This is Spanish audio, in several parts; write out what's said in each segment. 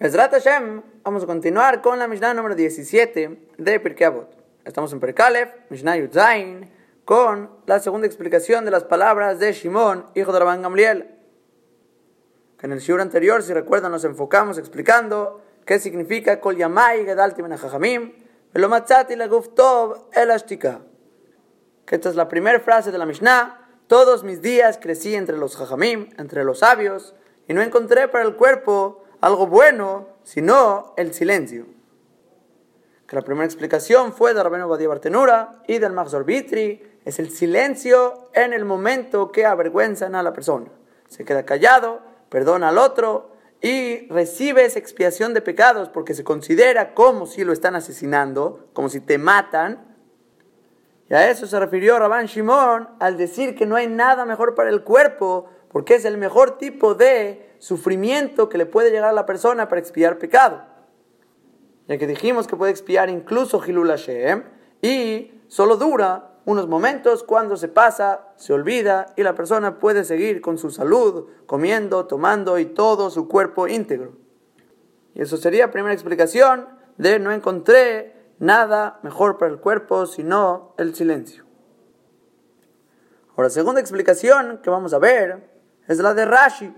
Ezrat Hashem, vamos a continuar con la Mishnah número 17 de Pirkei Avot. Estamos en Perkalef, Mishnah Yudzain, con la segunda explicación de las palabras de Shimon, hijo de Rabban Gamliel. Que en el shiur anterior, si recuerdan, nos enfocamos explicando qué significa Kol Yamai Gedalti Ben HaChachamim, Velo Matzati Leguf Tov El Ashtika. Que esta es la primera frase de la Mishnah. Todos mis días crecí entre los Jajamim, entre los sabios, y no encontré para el cuerpo algo bueno, sino el silencio. Que la primera explicación fue de Rabeno Badia Bartenura y del Vitri, es el silencio en el momento que avergüenzan a la persona. Se queda callado, perdona al otro y recibe esa expiación de pecados porque se considera como si lo están asesinando, como si te matan. Y a eso se refirió Rabán Shimon al decir que no hay nada mejor para el cuerpo porque es el mejor tipo de sufrimiento que le puede llegar a la persona para expiar pecado. Ya que dijimos que puede expiar incluso Hilul Hashem y solo dura unos momentos cuando se pasa, se olvida y la persona puede seguir con su salud, comiendo, tomando y todo su cuerpo íntegro. Y eso sería primera explicación de no encontré nada mejor para el cuerpo sino el silencio. Ahora, segunda explicación que vamos a ver es la de Rashi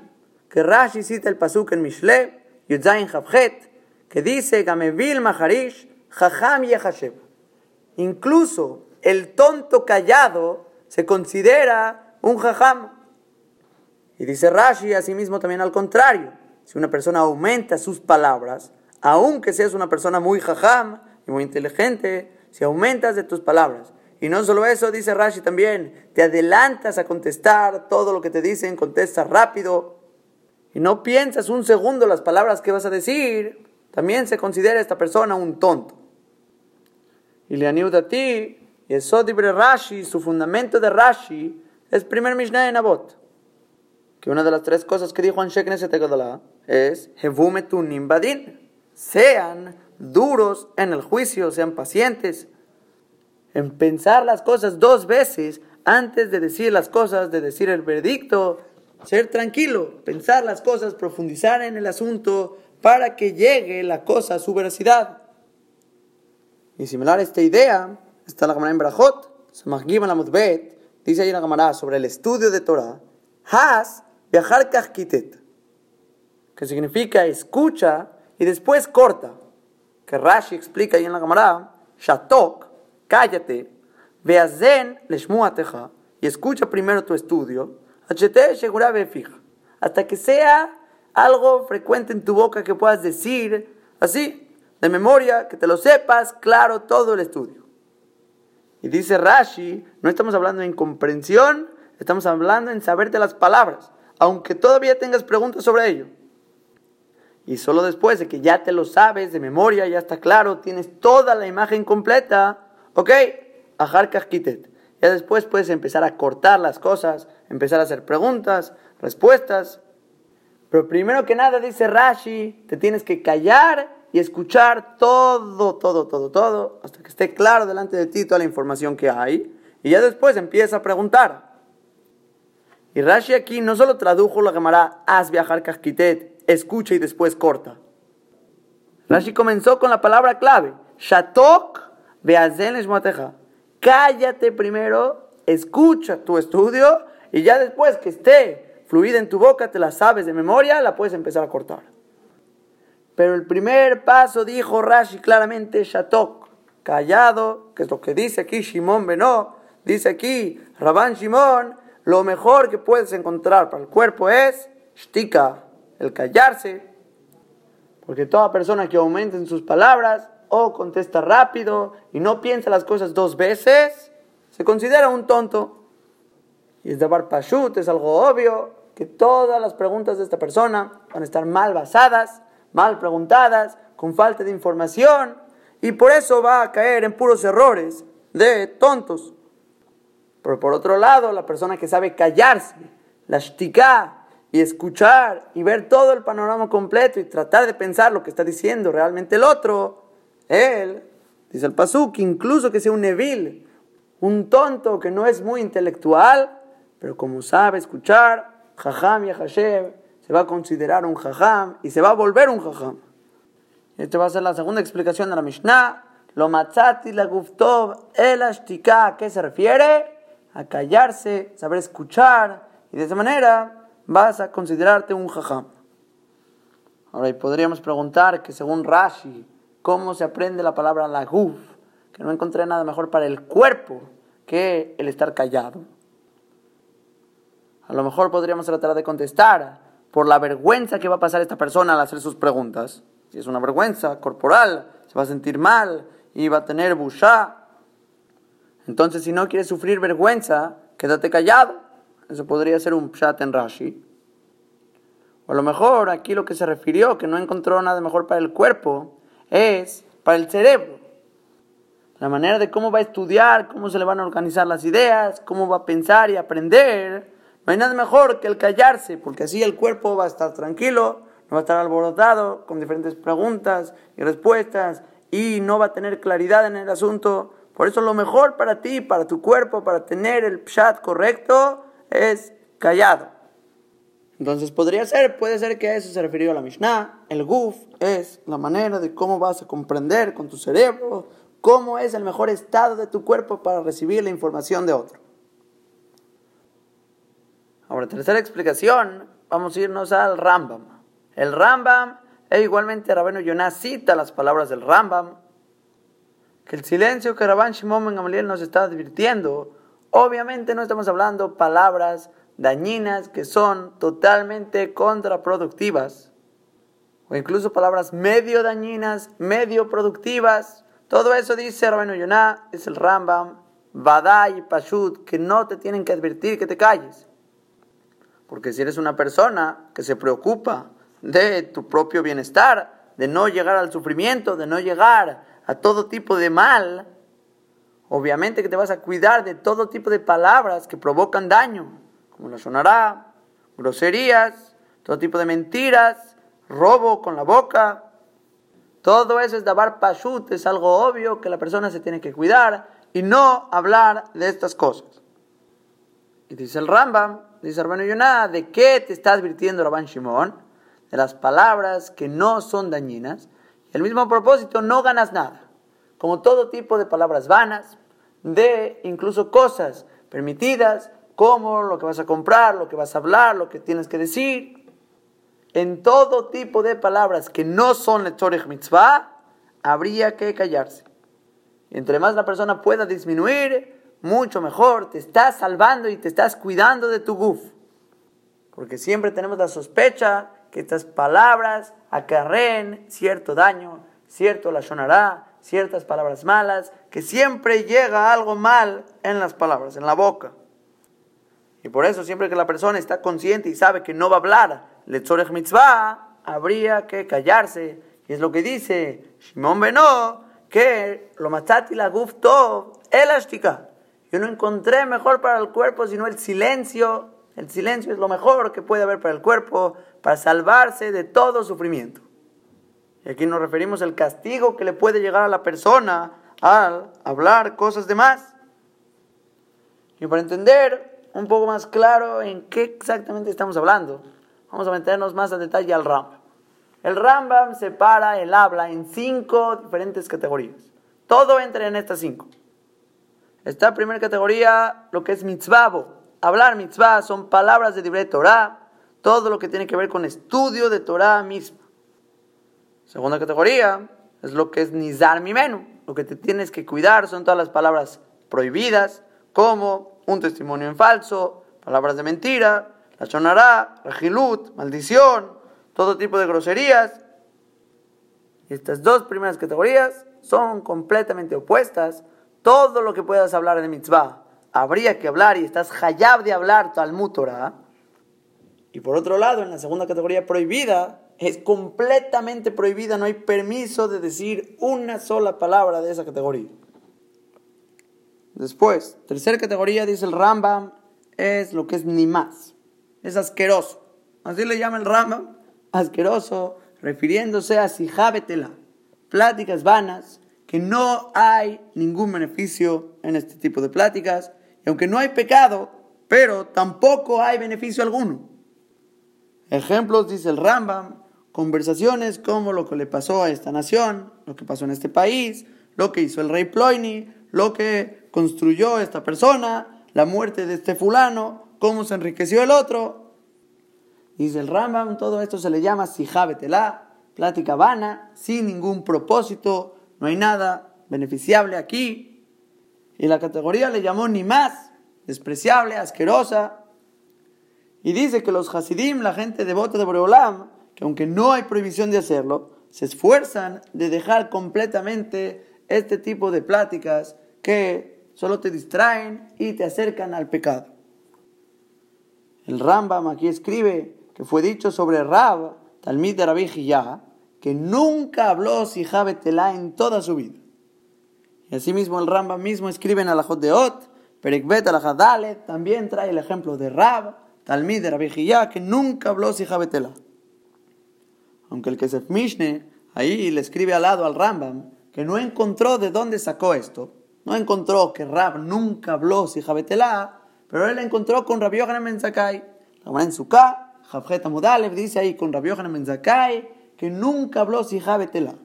que Rashi cita el pasuk en Mishle, Yudzain Javhet, que dice Gamevil Maharish, Jajam Yehashem. Incluso el tonto callado se considera un jajam. Y dice Rashi, asimismo también al contrario, si una persona aumenta sus palabras, aunque seas una persona muy jajam y muy inteligente, si aumentas de tus palabras, y no solo eso, dice Rashi también, te adelantas a contestar todo lo que te dicen, contestas rápido, y no piensas un segundo las palabras que vas a decir, también se considera esta persona un tonto. Y le aniuda a ti, y eso libre Rashi, su fundamento de Rashi, es primer Mishnah en Abot. Que una de las tres cosas que dijo Anshek Nesetegadolá es, Hevumetun badin, sean duros en el juicio, sean pacientes, en pensar las cosas dos veces antes de decir las cosas, de decir el veredicto, ser tranquilo, pensar las cosas, profundizar en el asunto para que llegue la cosa a su veracidad. Y similar a esta idea, está la Gemara en Brajot, la Mutbet, dice ahí la Gemara sobre el estudio de Torah, Has viajar que significa escucha y después corta, que Rashi explica ahí en la Gemara, Shatok, cállate, veazen leshmuateja, y escucha primero tu estudio, hasta que sea algo frecuente en tu boca que puedas decir así, de memoria, que te lo sepas, claro, todo el estudio. Y dice Rashi, no estamos hablando en comprensión, estamos hablando en saberte las palabras, aunque todavía tengas preguntas sobre ello. Y solo después de que ya te lo sabes de memoria, ya está claro, tienes toda la imagen completa, ok, ajar. Ya después puedes empezar a cortar las cosas, empezar a hacer preguntas, respuestas. Pero primero que nada, dice Rashi, te tienes que callar y escuchar todo, todo, todo, todo, hasta que esté claro delante de ti toda la información que hay. Y ya después empieza a preguntar. Y Rashi aquí no solo tradujo la llamará haz viajar casquitet, escucha y después corta. Rashi comenzó con la palabra clave, shatok beazen cállate primero, escucha tu estudio y ya después que esté fluida en tu boca, te la sabes de memoria, la puedes empezar a cortar. Pero el primer paso, dijo Rashi claramente, Shatok, callado, que es lo que dice aquí Shimon Benó, dice aquí Rabán Shimon, lo mejor que puedes encontrar para el cuerpo es Shtika, el callarse, porque toda persona que aumente en sus palabras o contesta rápido y no piensa las cosas dos veces, se considera un tonto. Y es de Pashut, es algo obvio que todas las preguntas de esta persona van a estar mal basadas, mal preguntadas, con falta de información, y por eso va a caer en puros errores de tontos. Pero por otro lado, la persona que sabe callarse, la shtiká, y escuchar y ver todo el panorama completo y tratar de pensar lo que está diciendo realmente el otro, él, dice el Pasuk, incluso que sea un nevil, un tonto que no es muy intelectual, pero como sabe escuchar, Jajam y Hashem, se va a considerar un Jajam y se va a volver un Jajam. Esta va a ser la segunda explicación de la Mishnah. Lo matzati la guftov el ashtika. ¿A qué se refiere? A callarse, saber escuchar. Y de esa manera vas a considerarte un jajam. Ahora, y podríamos preguntar que según Rashi, ¿cómo se aprende la palabra la guf? Que no encontré nada mejor para el cuerpo que el estar callado. A lo mejor podríamos tratar de contestar por la vergüenza que va a pasar esta persona al hacer sus preguntas. Si es una vergüenza corporal, se va a sentir mal y va a tener busha. Entonces, si no quieres sufrir vergüenza, quédate callado. Eso podría ser un pshat en Rashi. O a lo mejor aquí lo que se refirió, que no encontró nada mejor para el cuerpo, es para el cerebro. La manera de cómo va a estudiar, cómo se le van a organizar las ideas, cómo va a pensar y aprender. No hay nada mejor que el callarse, porque así el cuerpo va a estar tranquilo, no va a estar alborotado con diferentes preguntas y respuestas y no va a tener claridad en el asunto. Por eso lo mejor para ti, para tu cuerpo, para tener el pshat correcto, es callado. Entonces podría ser, puede ser que a eso se refirió la Mishnah. El guf es la manera de cómo vas a comprender con tu cerebro cómo es el mejor estado de tu cuerpo para recibir la información de otro. Ahora, tercera explicación, vamos a irnos al Rambam. El Rambam, e igualmente Rabeno Yonah cita las palabras del Rambam, que el silencio que Rabban Shimon Ben Gamaliel nos está advirtiendo, obviamente no estamos hablando palabras dañinas que son totalmente contraproductivas, o incluso palabras medio dañinas, medio productivas. Todo eso dice Rabenu Yonah, es el Rambam, Badai y Pashut, que no te tienen que advertir que te calles. Porque si eres una persona que se preocupa de tu propio bienestar, de no llegar al sufrimiento, de no llegar a todo tipo de mal, obviamente que te vas a cuidar de todo tipo de palabras que provocan daño, como la sonará, groserías, todo tipo de mentiras, robo con la boca. Todo eso es dabar pashut, es algo obvio que la persona se tiene que cuidar y no hablar de estas cosas. Y dice el Rambam, dice Rabban Yonah, ¿de qué te está advirtiendo Rabban Shimon? de las palabras que no son dañinas, el mismo propósito no ganas nada. Como todo tipo de palabras vanas, de incluso cosas permitidas, como lo que vas a comprar, lo que vas a hablar, lo que tienes que decir. En todo tipo de palabras que no son lectores mitzvah, habría que callarse. entre más la persona pueda disminuir, mucho mejor. Te estás salvando y te estás cuidando de tu guf. Porque siempre tenemos la sospecha que estas palabras acarreen cierto daño, cierto la sonará, ciertas palabras malas, que siempre llega algo mal en las palabras, en la boca. Y por eso siempre que la persona está consciente y sabe que no va a hablar letzorech mitzvah, habría que callarse. Y es lo que dice Shimon Beno, que lo matati la guf tov, elástica. Yo no encontré mejor para el cuerpo sino el silencio. El silencio es lo mejor que puede haber para el cuerpo para salvarse de todo sufrimiento. Y aquí nos referimos al castigo que le puede llegar a la persona al hablar cosas de más. Y para entender un poco más claro en qué exactamente estamos hablando, vamos a meternos más a detalle al Rambam. El Rambam separa el habla en cinco diferentes categorías. Todo entra en estas cinco. Esta primera categoría, lo que es mitzvah. Hablar mitzvah son palabras de libre Torah, todo lo que tiene que ver con estudio de Torah misma. Segunda categoría es lo que es nizar mi menú. Lo que te tienes que cuidar son todas las palabras prohibidas, como un testimonio en falso, palabras de mentira, la sonará, regilut, maldición, todo tipo de groserías. estas dos primeras categorías son completamente opuestas. Todo lo que puedas hablar de mitzvah, habría que hablar y estás hayab de hablar Talmud Torah y por otro lado, en la segunda categoría prohibida, es completamente prohibida, no hay permiso de decir una sola palabra de esa categoría. Después, tercera categoría, dice el Rambam, es lo que es ni más. Es asqueroso. Así le llama el Rambam, asqueroso, refiriéndose a sijábetela. Pláticas vanas, que no hay ningún beneficio en este tipo de pláticas. Y aunque no hay pecado, pero tampoco hay beneficio alguno. Ejemplos, dice el Rambam, conversaciones como lo que le pasó a esta nación, lo que pasó en este país, lo que hizo el rey Ploini, lo que construyó esta persona, la muerte de este fulano, cómo se enriqueció el otro. Dice el Rambam, todo esto se le llama sijabetelá, plática vana, sin ningún propósito, no hay nada beneficiable aquí. Y la categoría le llamó ni más, despreciable, asquerosa. Y dice que los Hasidim, la gente devota de Boreolam, que aunque no hay prohibición de hacerlo, se esfuerzan de dejar completamente este tipo de pláticas que solo te distraen y te acercan al pecado. El Rambam aquí escribe que fue dicho sobre Rab, Talmid de Rabbi Hiyah, que nunca habló Sijabetelá en toda su vida. Y asimismo el Rambam mismo escribe en Alajot de Ot, Perekbet Alajadalet, también trae el ejemplo de Rab, Talmid de Rabbi Hiyah, que nunca habló Sijabetelá. Aunque el Kesef Mishne ahí le escribe al lado al Rambam que no encontró de dónde sacó esto, no encontró que Rab nunca habló Sijabetelá, pero él encontró con Rabbi Yohanan Ben Zakai. La en Javjet Amudalev dice ahí con Rabbi Yohanan Ben Zakai que nunca habló Sijabetelá.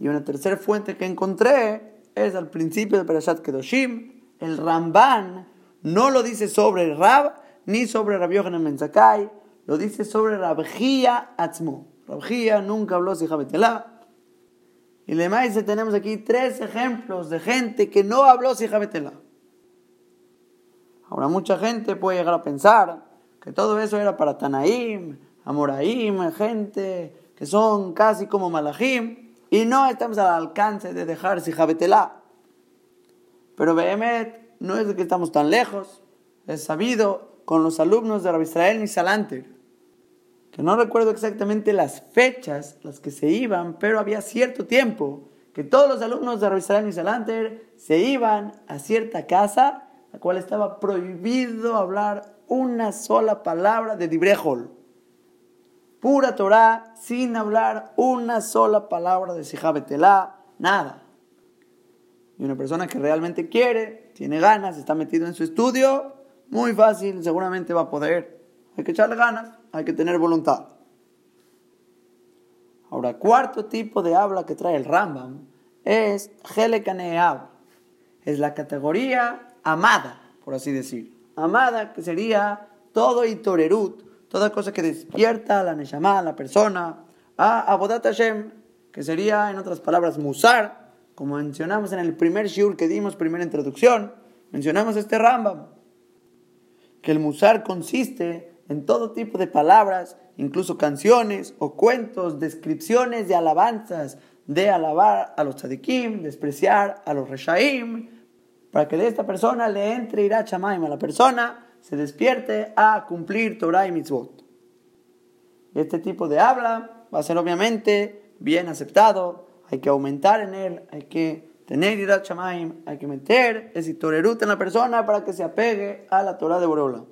Y una tercera fuente que encontré es al principio de Perashat Kedoshim, el Ramban no lo dice sobre Rab ni sobre Rabbi Yohanan Ben Zakai, lo dice sobre Rabjía Atzmo. Rabjía nunca habló Sijabetelá. Y le tenemos aquí tres ejemplos de gente que no habló Sijabetelá. Ahora mucha gente puede llegar a pensar que todo eso era para Tanaim, Amoraim, gente que son casi como Malachim, y no estamos al alcance de dejar Sijabetelá. Pero Behemet no es que estamos tan lejos, es sabido con los alumnos de Rabbi Israel Nisalanter que no recuerdo exactamente las fechas, las que se iban, pero había cierto tiempo que todos los alumnos de Rabbi y Salanter se iban a cierta casa, la cual estaba prohibido hablar una sola palabra de Dibrejol. Pura Torah, sin hablar una sola palabra de Sijabetelá, nada. Y una persona que realmente quiere, tiene ganas, está metido en su estudio, muy fácil, seguramente va a poder. Hay que echarle ganas hay que tener voluntad. Ahora, cuarto tipo de habla que trae el Rambam es Helekaneab. Es la categoría amada, por así decir. Amada, que sería todo y torerut, toda cosa que despierta a la Neshama, a la persona, a Abodat Hashem, que sería, en otras palabras, Musar, como mencionamos en el primer shiur que dimos, primera introducción, mencionamos este Rambam, que el Musar consiste en todo tipo de palabras, incluso canciones o cuentos, descripciones de alabanzas, de alabar a los tzadikim, despreciar a los reshaim, para que de esta persona le entre irá chamaim a la persona, se despierte a cumplir Torah y mitzvot. Este tipo de habla va a ser obviamente bien aceptado, hay que aumentar en él, hay que tener irá chamaim, hay que meter ese torerut en la persona para que se apegue a la Torah de Boreola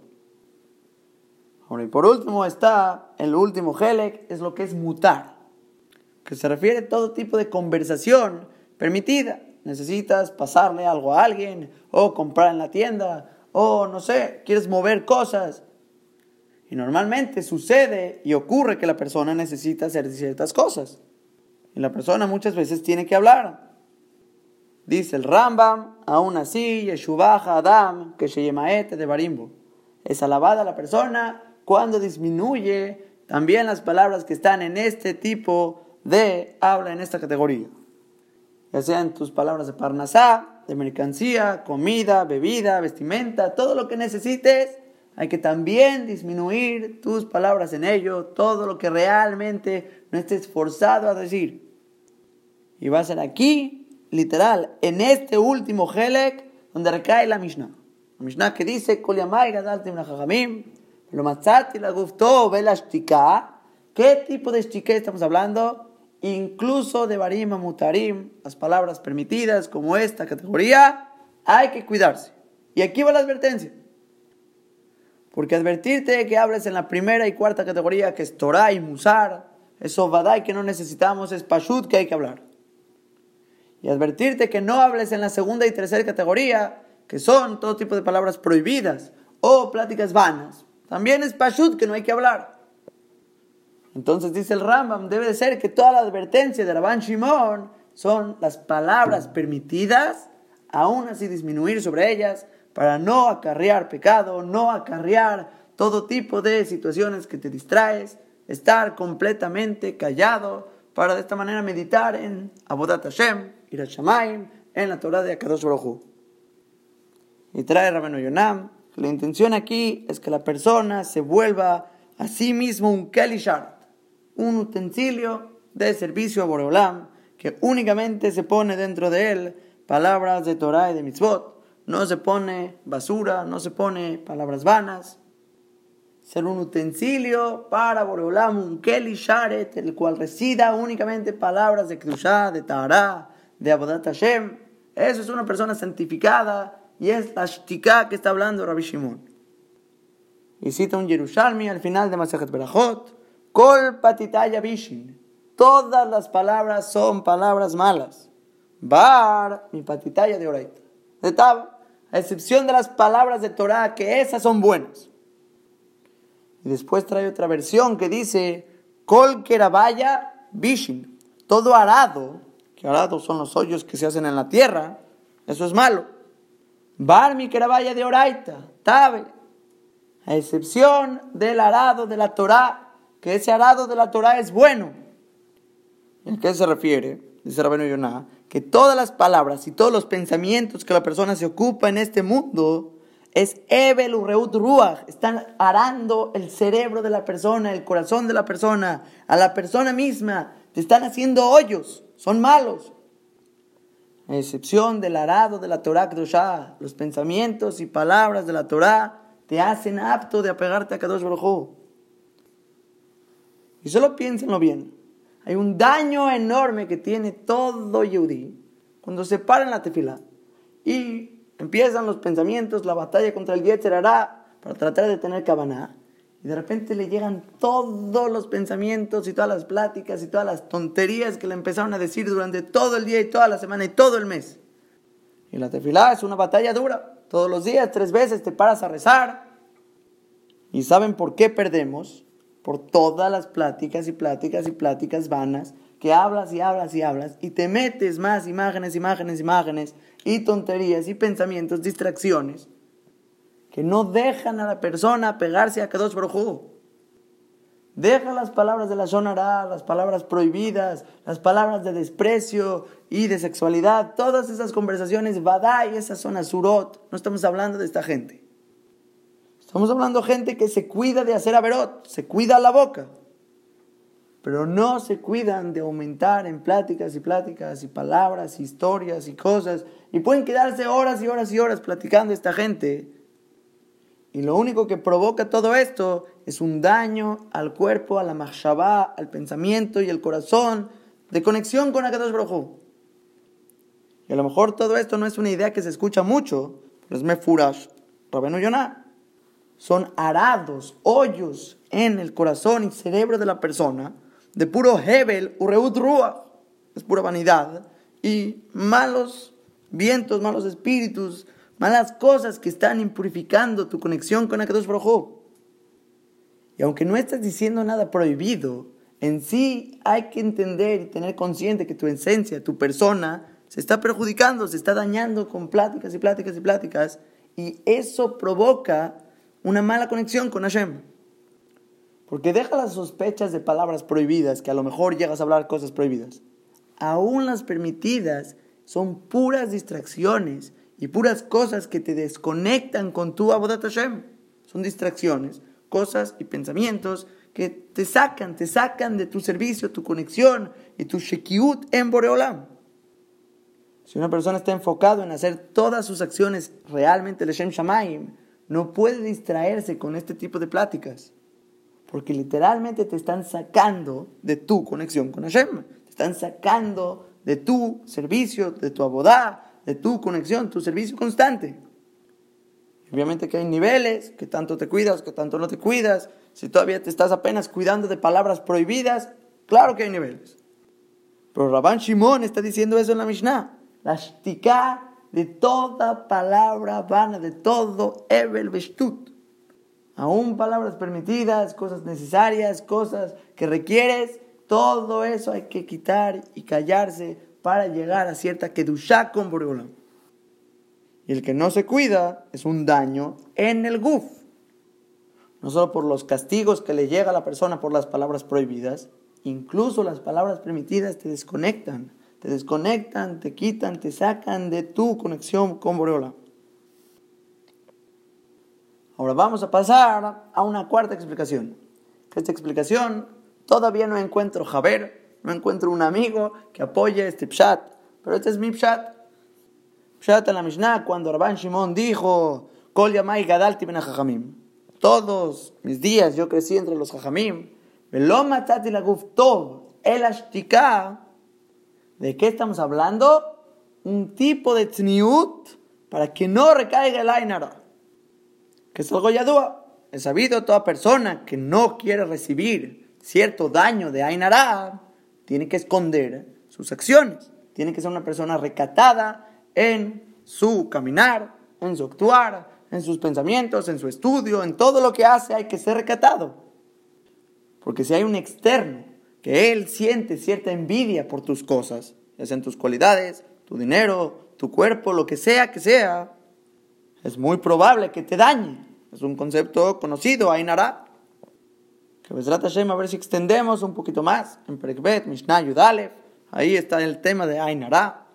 y por último está el último helek, es lo que es mutar, que se refiere a todo tipo de conversación permitida. Necesitas pasarle algo a alguien, o comprar en la tienda, o no sé, quieres mover cosas. Y normalmente sucede y ocurre que la persona necesita hacer ciertas cosas. Y la persona muchas veces tiene que hablar. Dice el Rambam, aún así, Yeshubaja Adam, que se de Barimbo. Es alabada la persona cuando disminuye también las palabras que están en este tipo de habla, en esta categoría. Ya sean tus palabras de parnasá, de mercancía, comida, bebida, vestimenta, todo lo que necesites, hay que también disminuir tus palabras en ello, todo lo que realmente no estés forzado a decir. Y va a ser aquí, literal, en este último Helek, donde recae la Mishnah. La Mishnah que dice, lo matzati la gustó, ve la. ¿Qué tipo de shtika estamos hablando? Incluso de barim mutarim, las palabras permitidas como esta categoría, hay que cuidarse. Y aquí va la advertencia. Porque advertirte que hables en la primera y cuarta categoría, que es Torah y Musar, eso y que no necesitamos, es Pashut que hay que hablar. Y advertirte que no hables en la segunda y tercera categoría, que son todo tipo de palabras prohibidas o pláticas vanas. También es Pashut que no hay que hablar. Entonces dice el Rambam, debe de ser que toda la advertencia de Rabban Shimon son las palabras permitidas, aún así disminuir sobre ellas, para no acarrear pecado, no acarrear todo tipo de situaciones que te distraes, estar completamente callado, para de esta manera meditar en Abodat Hashem, Irashamaim, en la Torah de Akadosh Baruj Y trae Rabenu Yonam, la intención aquí es que la persona se vuelva a sí mismo un Kelishart, un utensilio de servicio a Boreolam, que únicamente se pone dentro de él palabras de Torah y de mitzvot. No se pone basura, no se pone palabras vanas. Ser un utensilio para Boreolam, un Keli Sharet, el cual resida únicamente palabras de Kedushah, de Tahara, de Abodat Hashem. Eso es una persona santificada y es la shtika que está hablando Rabbi Shimon. Y cita un Yerushalmi al final de Masajet Berachot. Kol patitaya bishin. Todas las palabras son palabras malas. Bar, mi patitaya de oraita. De tab, a excepción de las palabras de Torah, que esas son buenas. Y después trae otra versión que dice, Kol kerabaya bishin. Todo arado, que arado son los hoyos que se hacen en la tierra, eso es malo. Bar mi kerabaya de oraita, tabe. A excepción del arado de la Torah, que ese arado de la Torah es bueno. ¿En qué se refiere? Dice Rabenu Yonah, que todas las palabras y todos los pensamientos que la persona se ocupa en este mundo es Ebel Ureut Ruach, están arando el cerebro de la persona, el corazón de la persona, a la persona misma, te están haciendo hoyos, son malos. A excepción del arado de la Torah Kedoshah, los pensamientos y palabras de la Torah te hacen apto de apegarte a Kadosh Baruj y solo piénsenlo bien. Hay un daño enorme que tiene todo Yehudi cuando se para en la tefila y empiezan los pensamientos, la batalla contra el Yetzer hará para tratar de tener cabana. Y de repente le llegan todos los pensamientos y todas las pláticas y todas las tonterías que le empezaron a decir durante todo el día y toda la semana y todo el mes. Y la tefilá es una batalla dura. Todos los días, tres veces te paras a rezar. ¿Y saben por qué perdemos? Por todas las pláticas y pláticas y pláticas vanas que hablas y hablas y hablas y te metes más imágenes, imágenes, imágenes y tonterías y pensamientos, distracciones que no dejan a la persona pegarse a Kadosh Baruj Deja las palabras de la Shonara, las palabras prohibidas, las palabras de desprecio y de sexualidad, todas esas conversaciones, y esas son Surot. No estamos hablando de esta gente. Estamos hablando de gente que se cuida de hacer averot, se cuida la boca, pero no se cuidan de aumentar en pláticas y pláticas y palabras, historias y cosas, y pueden quedarse horas y horas y horas platicando esta gente. Y lo único que provoca todo esto es un daño al cuerpo, a la machshavá, al pensamiento y al corazón de conexión con Akadosh Baruj Y a lo mejor todo esto no es una idea que se escucha mucho, pero es mefurash, Rabenu Yonah son arados, hoyos en el corazón y cerebro de la persona, de puro Hebel, Ureut Ruach, es pura vanidad, y malos vientos, malos espíritus, malas cosas que están impurificando tu conexión con Akadosh Baruj Y aunque no estás diciendo nada prohibido, en sí hay que entender y tener consciente que tu esencia, tu persona, se está perjudicando, se está dañando con pláticas y pláticas y pláticas, y eso provoca una mala conexión con Hashem. Porque deja las sospechas de palabras prohibidas, que a lo mejor llegas a hablar cosas prohibidas. Aún las permitidas son puras distracciones y puras cosas que te desconectan con tu Abodat Hashem. Son distracciones, cosas y pensamientos que te sacan, te sacan de tu servicio, tu conexión y tu shekiut en Boreolam. Si una persona está enfocado en hacer todas sus acciones realmente Leshem Shamaim, no puede distraerse con este tipo de pláticas. Porque literalmente te están sacando de tu conexión con Hashem. Te están sacando de tu servicio, de tu abodá, de tu conexión, tu servicio constante. Obviamente que hay niveles, que tanto te cuidas, que tanto no te cuidas. Si todavía te estás apenas cuidando de palabras prohibidas, claro que hay niveles. Pero Rabban Shimon está diciendo eso en la Mishnah. La shtika de toda palabra vana, de todo Evel Vestut. aún palabras permitidas, cosas necesarias, cosas que requieres, todo eso hay que quitar y callarse para llegar a cierta kedushá con Boreolam. Y el que no se cuida es un daño en el guf. No solo por los castigos que le llega a la persona por las palabras prohibidas, incluso las palabras permitidas te desconectan. Te desconectan, te quitan, te sacan de tu conexión con Boreolam. Ahora vamos a pasar a una cuarta explicación. Esta explicación todavía no encuentro Javer, no encuentro un amigo que apoye este pshat, pero este es mi pshat. Pshat en la Mishnah cuando Rabban Shimon dijo, Kol yamai gadalti ben Todos mis días yo crecí entre los jajamim. Velo matati la tov, el ashtika. ¿De qué estamos hablando? Un tipo de tzniut para que no recaiga el ainara que es algo yadúa. Es sabido toda persona que no quiere recibir cierto daño de Ainara, tiene que esconder sus acciones. Tiene que ser una persona recatada en su caminar, en su actuar, en sus pensamientos, en su estudio, en todo lo que hace hay que ser recatado. Porque si hay un externo que él siente cierta envidia por tus cosas, ya sean tus cualidades, tu dinero, tu cuerpo, lo que sea que sea, es muy probable que te dañe. Es un concepto conocido, Ainara. Que trata Hashem, a ver si extendemos un poquito más. En Perekbet, Mishnah, Yudalev, ahí está el tema de Ainara.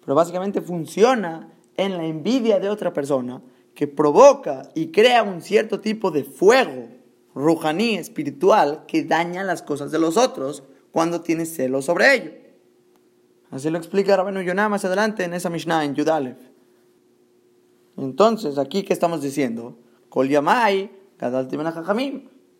Pero básicamente funciona en la envidia de otra persona que provoca y crea un cierto tipo de fuego rujaní espiritual que daña las cosas de los otros cuando tienes celos sobre ello. Así lo explica Rabenu Yonah más adelante en esa Mishnah en Yudalev. Entonces, aquí, ¿qué estamos diciendo? Kol Yamai,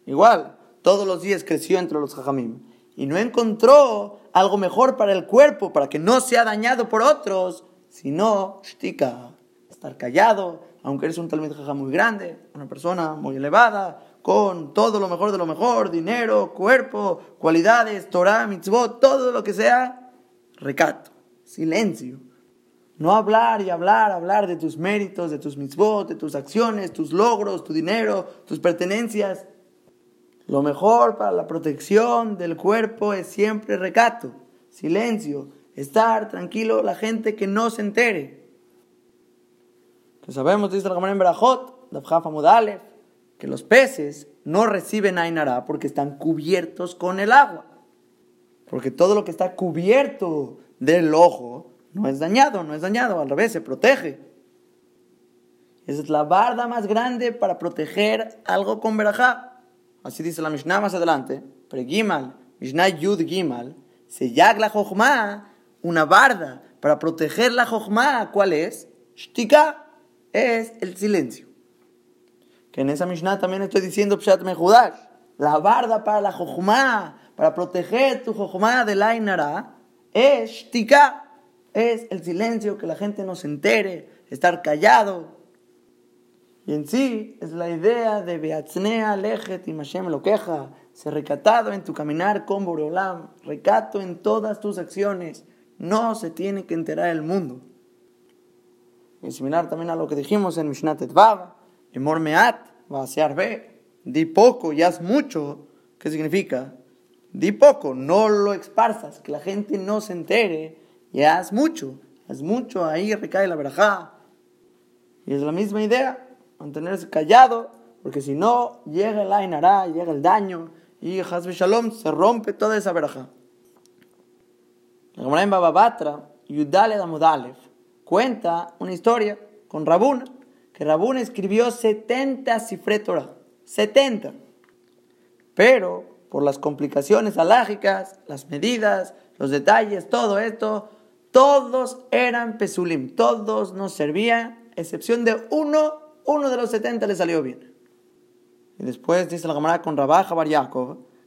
Igual, todos los días creció entre los Jajamim. Y no encontró algo mejor para el cuerpo, para que no sea dañado por otros, sino shtika, estar callado, aunque eres un talmid jajam muy grande, una persona muy elevada, con todo lo mejor de lo mejor, dinero, cuerpo, cualidades, Torah, mitzvot, todo lo que sea, recato, silencio. No hablar y hablar, hablar de tus méritos, de tus mitzvot, de tus acciones, tus logros, tu dinero, tus pertenencias. Lo mejor para la protección del cuerpo es siempre recato, silencio, estar tranquilo, la gente que no se entere. Sabemos, dice el Gamar Berajot, que los peces no reciben Ainara porque están cubiertos con el agua. Porque todo lo que está cubierto del ojo no es dañado, no es dañado, al revés, se protege. Esa es la barda más grande para proteger algo con verajá. Así dice la Mishnah más adelante. Pregimal, Mishnah Yud Gimal, se la jochma, una barda para proteger la jochma. ¿Cuál es? Shtika, es el silencio. Que en esa Mishnah también estoy diciendo Pshat Mejudash. La barda para la jochma, para proteger tu jochma de la inara, es Shtika es el silencio, que la gente no se entere, estar callado. Y en sí es la idea de Beatznea, Lejet y Mashem lo queja, ser recatado en tu caminar con Boreolam, recato en todas tus acciones, no se tiene que enterar el mundo. Y similar también a lo que dijimos en Mishnat Etvav, Emor Meat, Vasear Be, di poco y haz mucho, ¿qué significa? Di poco, no lo esparzas, que la gente no se entere y haz mucho, haz mucho, ahí recae la verajá. Y es la misma idea, mantenerse callado, porque si no, llega el ainará, llega el daño, y Hazbe Shalom se rompe toda esa verajá. La Gemara Bababatra, Yudale Damudalev, cuenta una historia con Rabuna, que Rabuna escribió 70 cifretora, 70. Pero por las complicaciones alágicas, las medidas, los detalles, todo esto, todos eran pesulim, todos nos servían, excepción de uno, uno de los 70 le salió bien. Y después dice la camarada con Rabá Bar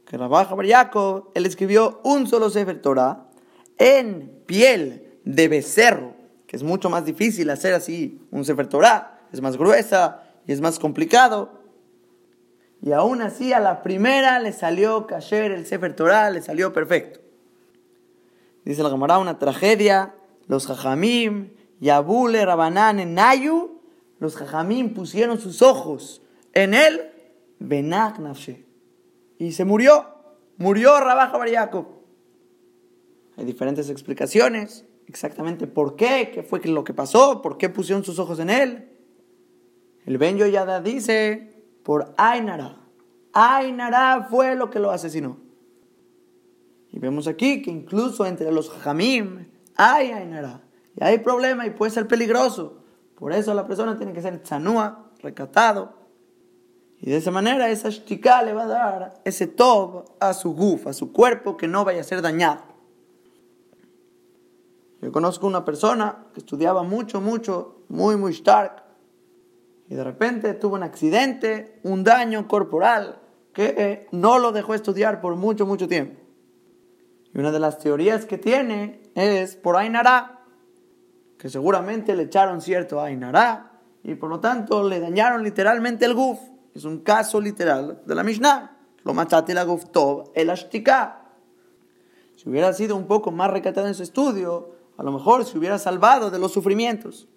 que Rabá Bar él escribió un solo Sefer Torah en piel de becerro, que es mucho más difícil hacer así un Sefer Torah, es más gruesa y es más complicado. Y aún así a la primera le salió kasher el Sefer Torah, le salió perfecto. Dice la Gemara, una tragedia. Los jajamim, Yabule, Rabanán, en Nayu, los jajamim pusieron sus ojos en él, Benach Nafshe. Y se murió, murió Rabaja Bar Hay diferentes explicaciones, exactamente por qué, qué fue lo que pasó, por qué pusieron sus ojos en él. El Ben Yoyada dice, por Ainara. Ainara fue lo que lo asesinó. Y vemos aquí que incluso entre los Jamim hay Ainara. Y hay problema y puede ser peligroso. Por eso la persona tiene que ser chanúa, recatado. Y de esa manera esa shtika le va a dar ese tob a su guf, a su cuerpo, que no vaya a ser dañado. Yo conozco una persona que estudiaba mucho, mucho, muy, muy stark. Y de repente tuvo un accidente, un daño corporal, que eh, no lo dejó estudiar por mucho, mucho tiempo. Y una de las teorías que tiene es por Ainara, que seguramente le echaron cierto Ainara y por lo tanto le dañaron literalmente el guf. Es un caso literal de la Mishnah. Lo machate la guf tov el ashtika. Si hubiera sido un poco más recatado en su estudio, a lo mejor se hubiera salvado de los sufrimientos.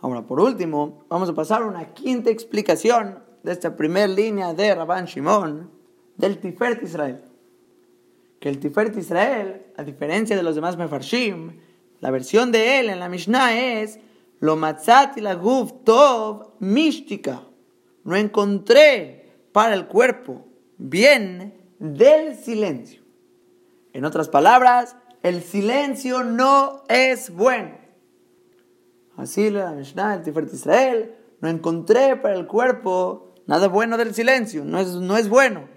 Ahora, por último, vamos a pasar a una quinta explicación de esta primera línea de Rabban Shimon del Tiferet Israel que el Tiferet Israel, a diferencia de los demás Mefarshim, la versión de él en la Mishnah es lo matzati la guf tov mística. No encontré para el cuerpo bien del silencio. En otras palabras, el silencio no es bueno. Así la Mishnah, el Tiferet Israel, no encontré para el cuerpo nada bueno del silencio, no es, no es bueno.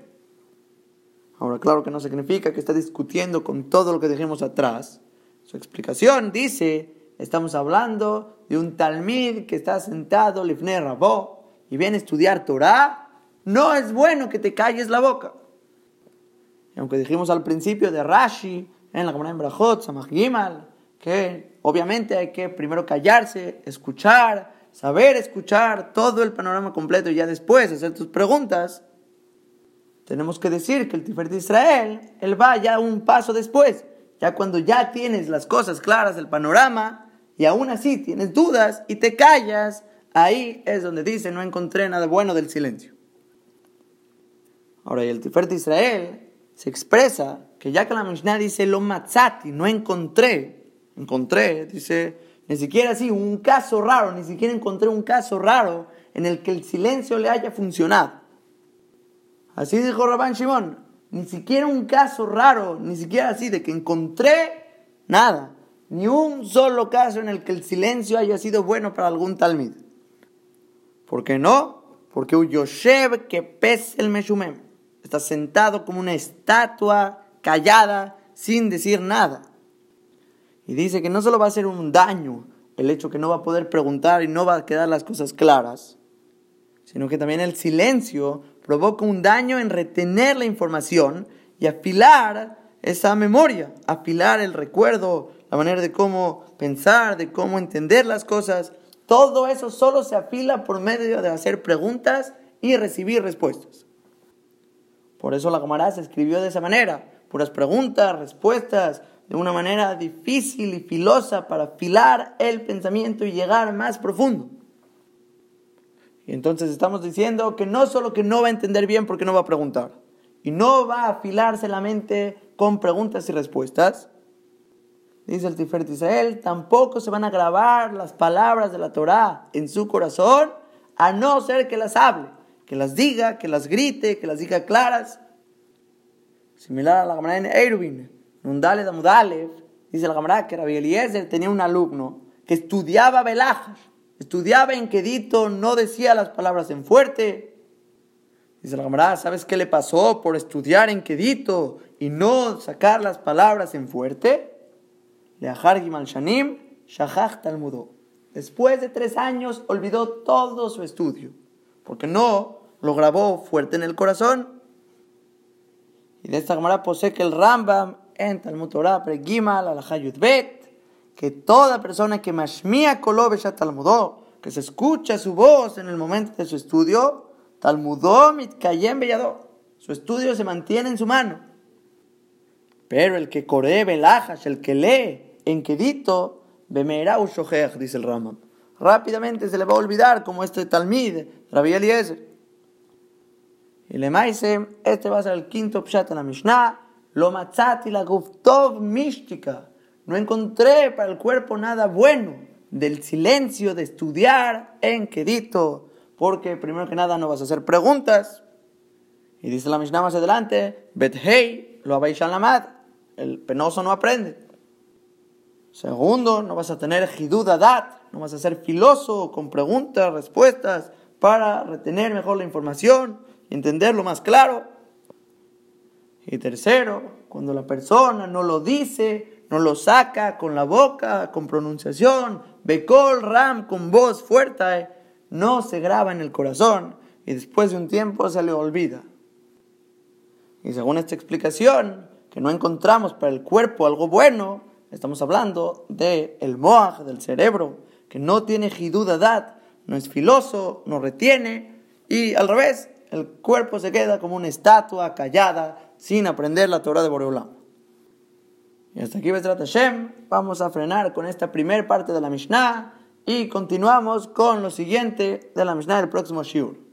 Ahora, claro que no significa que está discutiendo con todo lo que dijimos atrás. Su explicación dice, estamos hablando de un talmid que está sentado, lifne rabó, y viene a estudiar Torah. No es bueno que te calles la boca. Y aunque dijimos al principio de Rashi, en la Gemara en Brajot, Samach Gimal, que obviamente hay que primero callarse, escuchar, saber escuchar todo el panorama completo y ya después hacer tus preguntas tenemos que decir que el Tiferet de Israel, él va ya un paso después, ya cuando ya tienes las cosas claras del panorama y aún así tienes dudas y te callas, ahí es donde dice no encontré nada bueno del silencio. Ahora, y el Tiferet de Israel se expresa que ya que la Mishnah dice lo matzati, no encontré, encontré, dice, ni siquiera así, un caso raro, ni siquiera encontré un caso raro en el que el silencio le haya funcionado. Así dijo Rabán Shimon. Ni siquiera un caso raro, ni siquiera así, de que encontré nada. Ni un solo caso en el que el silencio haya sido bueno para algún talmid. ¿Por qué no? Porque Uyoshev que pes el Meshumem. Está sentado como una estatua callada, sin decir nada. Y dice que no solo va a ser un daño el hecho que no va a poder preguntar y no va a quedar las cosas claras, sino que también el silencio provoca un daño en retener la información y afilar esa memoria, afilar el recuerdo, la manera de cómo pensar, de cómo entender las cosas. Todo eso solo se afila por medio de hacer preguntas y recibir respuestas. Por eso la Gemara se escribió de esa manera, puras preguntas, respuestas, de una manera difícil y filosa para afilar el pensamiento y llegar más profundo. Y entonces estamos diciendo que no solo que no va a entender bien porque no va a preguntar, y no va a afilarse la mente con preguntas y respuestas, dice el Tiferet Israel, tampoco se van a grabar las palabras de la Torah en su corazón, a no ser que las hable, que las diga, que las grite, que las diga claras. Similar a la Gamara en Nundale Damudalev, dice la Gamara que Rabbi Eliezer tenía un alumno que estudiaba Belajas Estudiaba en quedito, no decía las palabras en fuerte. Dice la camarada, ¿sabes qué le pasó por estudiar en quedito y no sacar las palabras en fuerte? Shanim, Después de tres años olvidó todo su estudio, porque no lo grabó fuerte en el corazón. Y de esta camarada posee que el Rambam en Talmud Torah, Pregimal, Bet, que toda persona que mashmia kolobe talmudó, que se escucha su voz en el momento de su estudio, talmudó mitkayem bellado, su estudio se mantiene en su mano. Pero el que coree belajas, el que lee en quedito, bemerá dice el Rambam. rápidamente se le va a olvidar como este Talmid, Rabbi Eliezer. Y le maise, este va a ser el quinto pshat en la Mishnah, lo matzati la guftov mística. No encontré para el cuerpo nada bueno del silencio de estudiar en quedito, porque primero que nada no vas a hacer preguntas. Y dice la Mishnah más adelante, bet hey, lo habéis lamad, el penoso no aprende. Segundo, no vas a tener dat, no vas a ser filoso con preguntas, respuestas, para retener mejor la información y entenderlo más claro. Y tercero, cuando la persona no lo dice, no lo saca con la boca, con pronunciación, becol, ram, con voz fuerte, no se graba en el corazón y después de un tiempo se le olvida. Y según esta explicación, que no encontramos para el cuerpo algo bueno, Estamos hablando del el moaj, del cerebro, que no tiene hidudadat, no es filoso, no retiene, y al revés, el cuerpo se queda como una estatua callada, sin aprender la Torah de Boreolam. Y hasta aquí Besrat Hashem, vamos a frenar con esta primera parte de la Mishnah y continuamos con lo siguiente de la Mishnah del próximo Shiur.